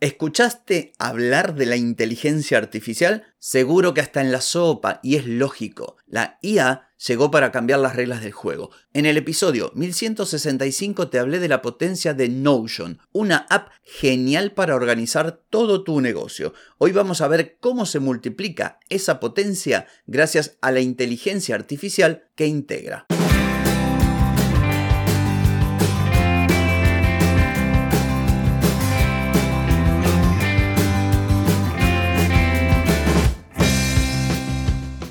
¿Escuchaste hablar de la inteligencia artificial? Seguro que hasta en la sopa, y es lógico. La IA llegó para cambiar las reglas del juego. En el episodio 1165 te hablé de la potencia de Notion, una app genial para organizar todo tu negocio. Hoy vamos a ver cómo se multiplica esa potencia gracias a la inteligencia artificial que integra.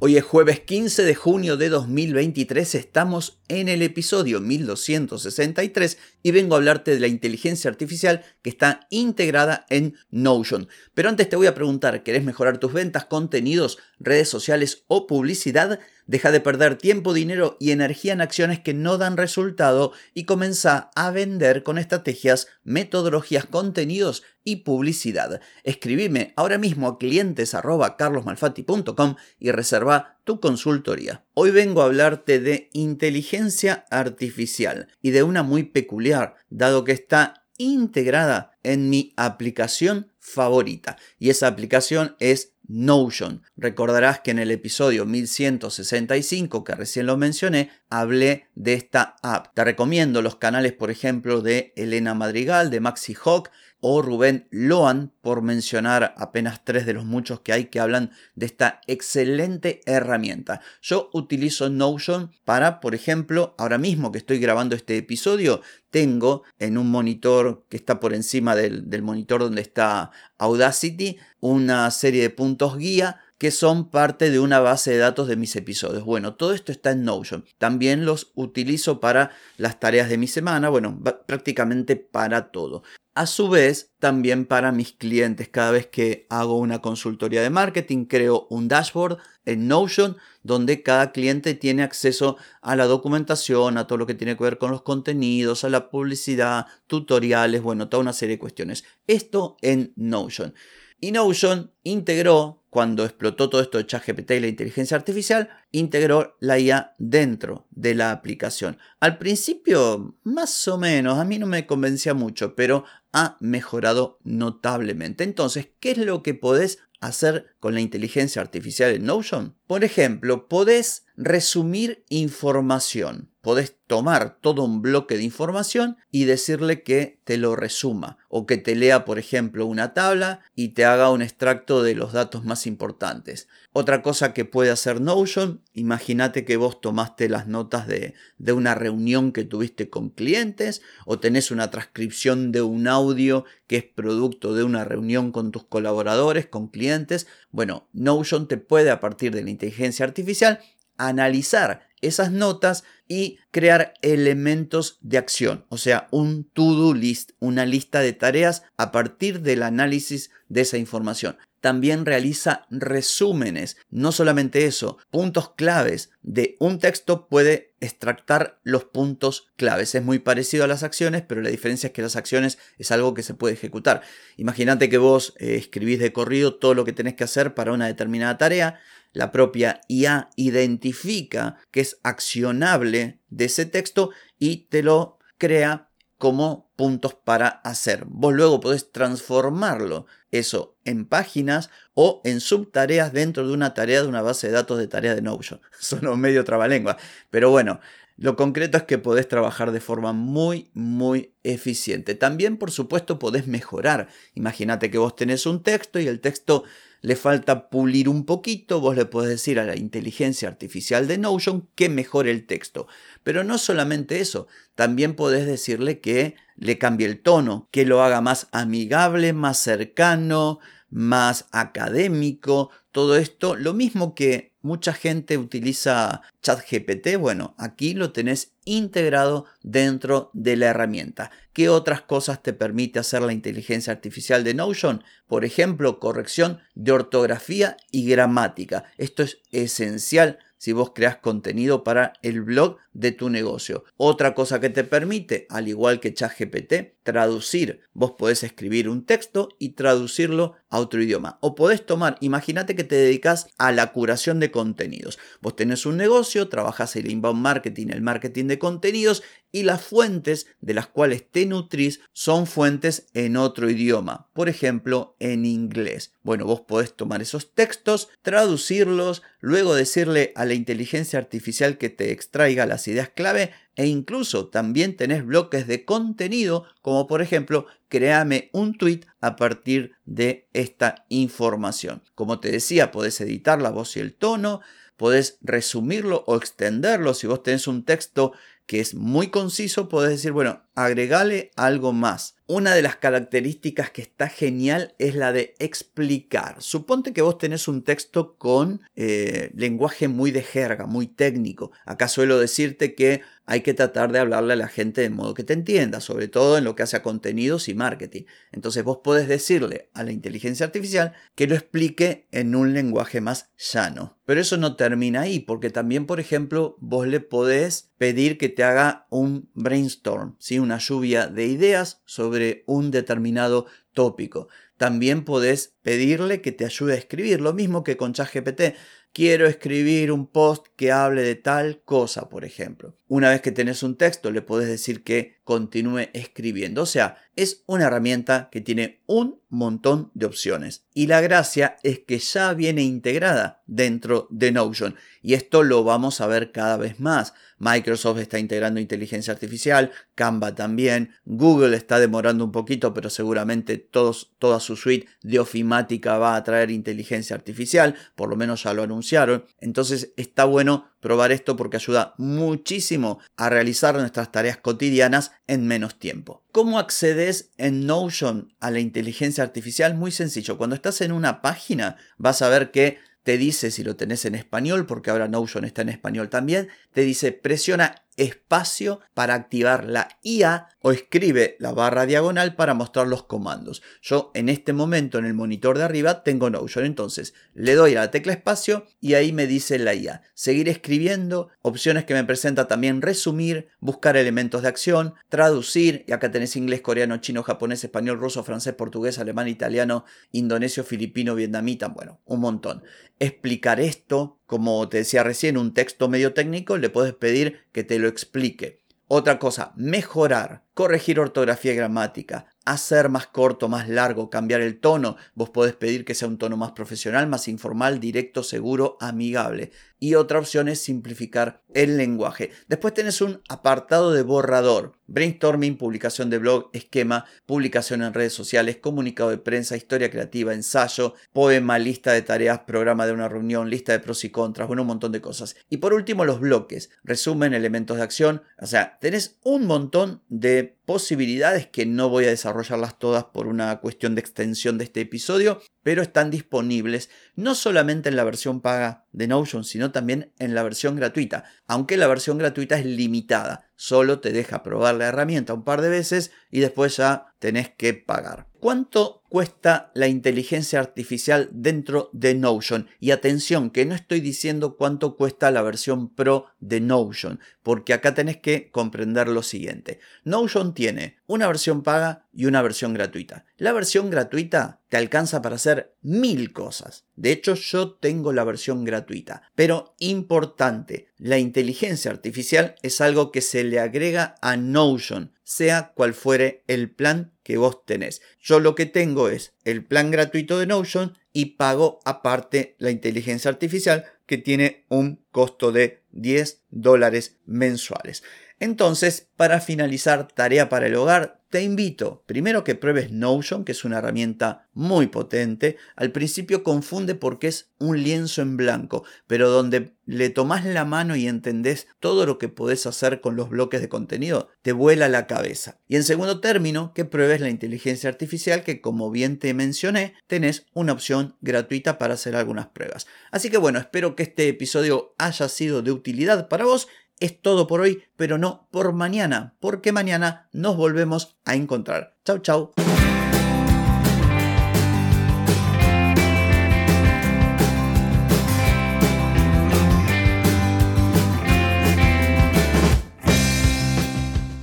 Hoy es jueves 15 de junio de 2023, estamos en el episodio 1263 y vengo a hablarte de la inteligencia artificial que está integrada en Notion. Pero antes te voy a preguntar, ¿querés mejorar tus ventas, contenidos, redes sociales o publicidad? Deja de perder tiempo, dinero y energía en acciones que no dan resultado y comienza a vender con estrategias, metodologías, contenidos y publicidad. Escribime ahora mismo a clientes.carlosmalfatti.com y reserva tu consultoría. Hoy vengo a hablarte de inteligencia artificial y de una muy peculiar, dado que está integrada en mi aplicación favorita. Y esa aplicación es Notion. Recordarás que en el episodio 1165, que recién lo mencioné, hablé de esta app. Te recomiendo los canales, por ejemplo, de Elena Madrigal, de Maxi Hawk o Rubén Loan, por mencionar apenas tres de los muchos que hay que hablan de esta excelente herramienta. Yo utilizo Notion para, por ejemplo, ahora mismo que estoy grabando este episodio, tengo en un monitor que está por encima del, del monitor donde está Audacity una serie de puntos guía que son parte de una base de datos de mis episodios. Bueno, todo esto está en Notion. También los utilizo para las tareas de mi semana, bueno, prácticamente para todo. A su vez, también para mis clientes, cada vez que hago una consultoría de marketing, creo un dashboard en Notion donde cada cliente tiene acceso a la documentación, a todo lo que tiene que ver con los contenidos, a la publicidad, tutoriales, bueno, toda una serie de cuestiones. Esto en Notion. Y Notion integró, cuando explotó todo esto de ChatGPT y la inteligencia artificial, integró la IA dentro de la aplicación. Al principio, más o menos, a mí no me convencía mucho, pero ha mejorado notablemente. Entonces, ¿qué es lo que podés hacer con la inteligencia artificial en Notion? Por ejemplo, podés resumir información. Podés tomar todo un bloque de información y decirle que te lo resuma o que te lea, por ejemplo, una tabla y te haga un extracto de los datos más importantes. Otra cosa que puede hacer Notion, imagínate que vos tomaste las notas de, de una reunión que tuviste con clientes o tenés una transcripción de un audio que es producto de una reunión con tus colaboradores, con clientes. Bueno, Notion te puede a partir de la inteligencia artificial analizar esas notas y crear elementos de acción, o sea, un to-do list, una lista de tareas a partir del análisis de esa información. También realiza resúmenes, no solamente eso, puntos claves de un texto puede extractar los puntos claves. Es muy parecido a las acciones, pero la diferencia es que las acciones es algo que se puede ejecutar. Imagínate que vos eh, escribís de corrido todo lo que tenés que hacer para una determinada tarea, la propia IA identifica que es accionable de ese texto y te lo crea como puntos para hacer. Vos luego podés transformarlo eso en páginas o en subtareas dentro de una tarea de una base de datos de tarea de Notion. Son medio trabalengua, pero bueno, lo concreto es que podés trabajar de forma muy, muy eficiente. También, por supuesto, podés mejorar. Imagínate que vos tenés un texto y el texto le falta pulir un poquito, vos le podés decir a la inteligencia artificial de Notion que mejore el texto. Pero no solamente eso, también podés decirle que le cambie el tono, que lo haga más amigable, más cercano, más académico, todo esto, lo mismo que mucha gente utiliza ChatGPT, bueno, aquí lo tenés integrado dentro de la herramienta. ¿Qué otras cosas te permite hacer la inteligencia artificial de Notion? Por ejemplo, corrección de ortografía y gramática. Esto es esencial si vos creas contenido para el blog de tu negocio. Otra cosa que te permite, al igual que ChatGPT, traducir. Vos podés escribir un texto y traducirlo a otro idioma. O podés tomar, imagínate que te dedicas a la curación de contenidos. Vos tenés un negocio, trabajas el inbound marketing, el marketing de contenidos y las fuentes de las cuales te nutrís son fuentes en otro idioma, por ejemplo en inglés. Bueno, vos podés tomar esos textos, traducirlos, luego decirle a la inteligencia artificial que te extraiga las ideas clave e incluso también tenés bloques de contenido como por ejemplo créame un tweet a partir de esta información. Como te decía, podés editar la voz y el tono, podés resumirlo o extenderlo si vos tenés un texto que es muy conciso, podés decir, bueno, agregale algo más. Una de las características que está genial es la de explicar. Suponte que vos tenés un texto con eh, lenguaje muy de jerga, muy técnico. Acá suelo decirte que hay que tratar de hablarle a la gente de modo que te entienda, sobre todo en lo que hace a contenidos y marketing. Entonces vos podés decirle a la inteligencia artificial que lo explique en un lenguaje más llano. Pero eso no termina ahí, porque también, por ejemplo, vos le podés pedir que te haga un brainstorm, ¿sí? una lluvia de ideas sobre un determinado tópico. También podés pedirle que te ayude a escribir, lo mismo que con ChatGPT quiero escribir un post que hable de tal cosa, por ejemplo. Una vez que tenés un texto, le podés decir que continúe escribiendo. O sea, es una herramienta que tiene un montón de opciones. Y la gracia es que ya viene integrada dentro de Notion. Y esto lo vamos a ver cada vez más. Microsoft está integrando inteligencia artificial, Canva también, Google está demorando un poquito, pero seguramente todos, toda su suite de ofimática va a traer inteligencia artificial, por lo menos ya lo anunciaron. Entonces está bueno probar esto porque ayuda muchísimo a realizar nuestras tareas cotidianas en menos tiempo. ¿Cómo accedes en Notion a la inteligencia artificial? Muy sencillo. Cuando estás en una página vas a ver que te dice si lo tenés en español, porque ahora Notion está en español también, te dice presiona espacio para activar la IA o escribe la barra diagonal para mostrar los comandos. Yo en este momento en el monitor de arriba tengo Notion, entonces le doy a la tecla espacio y ahí me dice la IA. Seguir escribiendo, opciones que me presenta también resumir, buscar elementos de acción, traducir, y acá tenés inglés, coreano, chino, japonés, español, ruso, francés, portugués, alemán, italiano, indonesio, filipino, vietnamita, bueno, un montón. Explicar esto, como te decía recién, un texto medio técnico, le puedes pedir que te lo explique. Otra cosa, mejorar, corregir ortografía y gramática, hacer más corto, más largo, cambiar el tono. Vos podés pedir que sea un tono más profesional, más informal, directo, seguro, amigable. Y otra opción es simplificar el lenguaje. Después tenés un apartado de borrador. Brainstorming, publicación de blog, esquema, publicación en redes sociales, comunicado de prensa, historia creativa, ensayo, poema, lista de tareas, programa de una reunión, lista de pros y contras, bueno, un montón de cosas. Y por último, los bloques, resumen, elementos de acción. O sea, tenés un montón de posibilidades que no voy a desarrollarlas todas por una cuestión de extensión de este episodio, pero están disponibles no solamente en la versión paga de Notion, sino también en la versión gratuita, aunque la versión gratuita es limitada, solo te deja probar la herramienta un par de veces y después ya tenés que pagar. ¿Cuánto cuesta la inteligencia artificial dentro de Notion? Y atención, que no estoy diciendo cuánto cuesta la versión Pro de Notion, porque acá tenés que comprender lo siguiente. Notion tiene una versión paga y una versión gratuita. La versión gratuita te alcanza para hacer mil cosas. De hecho, yo tengo la versión gratuita. Pero importante, la inteligencia artificial es algo que se le agrega a Notion, sea cual fuere el plan que vos tenés. Yo lo que tengo es el plan gratuito de Notion y pago aparte la inteligencia artificial que tiene un costo de 10 dólares mensuales. Entonces, para finalizar, tarea para el hogar, te invito primero que pruebes Notion, que es una herramienta muy potente. Al principio confunde porque es un lienzo en blanco, pero donde le tomas la mano y entendés todo lo que podés hacer con los bloques de contenido, te vuela la cabeza. Y en segundo término, que pruebes la inteligencia artificial, que como bien te mencioné, tenés una opción gratuita para hacer algunas pruebas. Así que bueno, espero que este episodio haya sido de utilidad para vos es todo por hoy, pero no por mañana, porque mañana nos volvemos a encontrar. Chau, chau.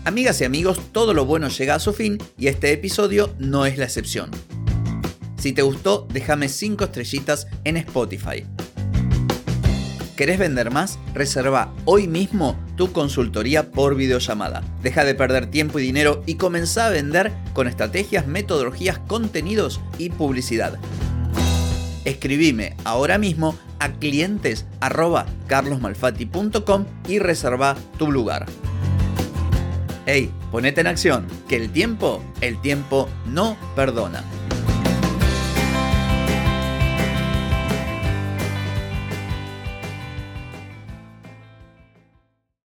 Amigas y amigos, todo lo bueno llega a su fin y este episodio no es la excepción. Si te gustó, déjame 5 estrellitas en Spotify. ¿Querés vender más? Reserva hoy mismo tu consultoría por videollamada. Deja de perder tiempo y dinero y comenzá a vender con estrategias, metodologías, contenidos y publicidad. Escribime ahora mismo a clientes y reserva tu lugar. Hey, ponete en acción, que el tiempo, el tiempo no perdona.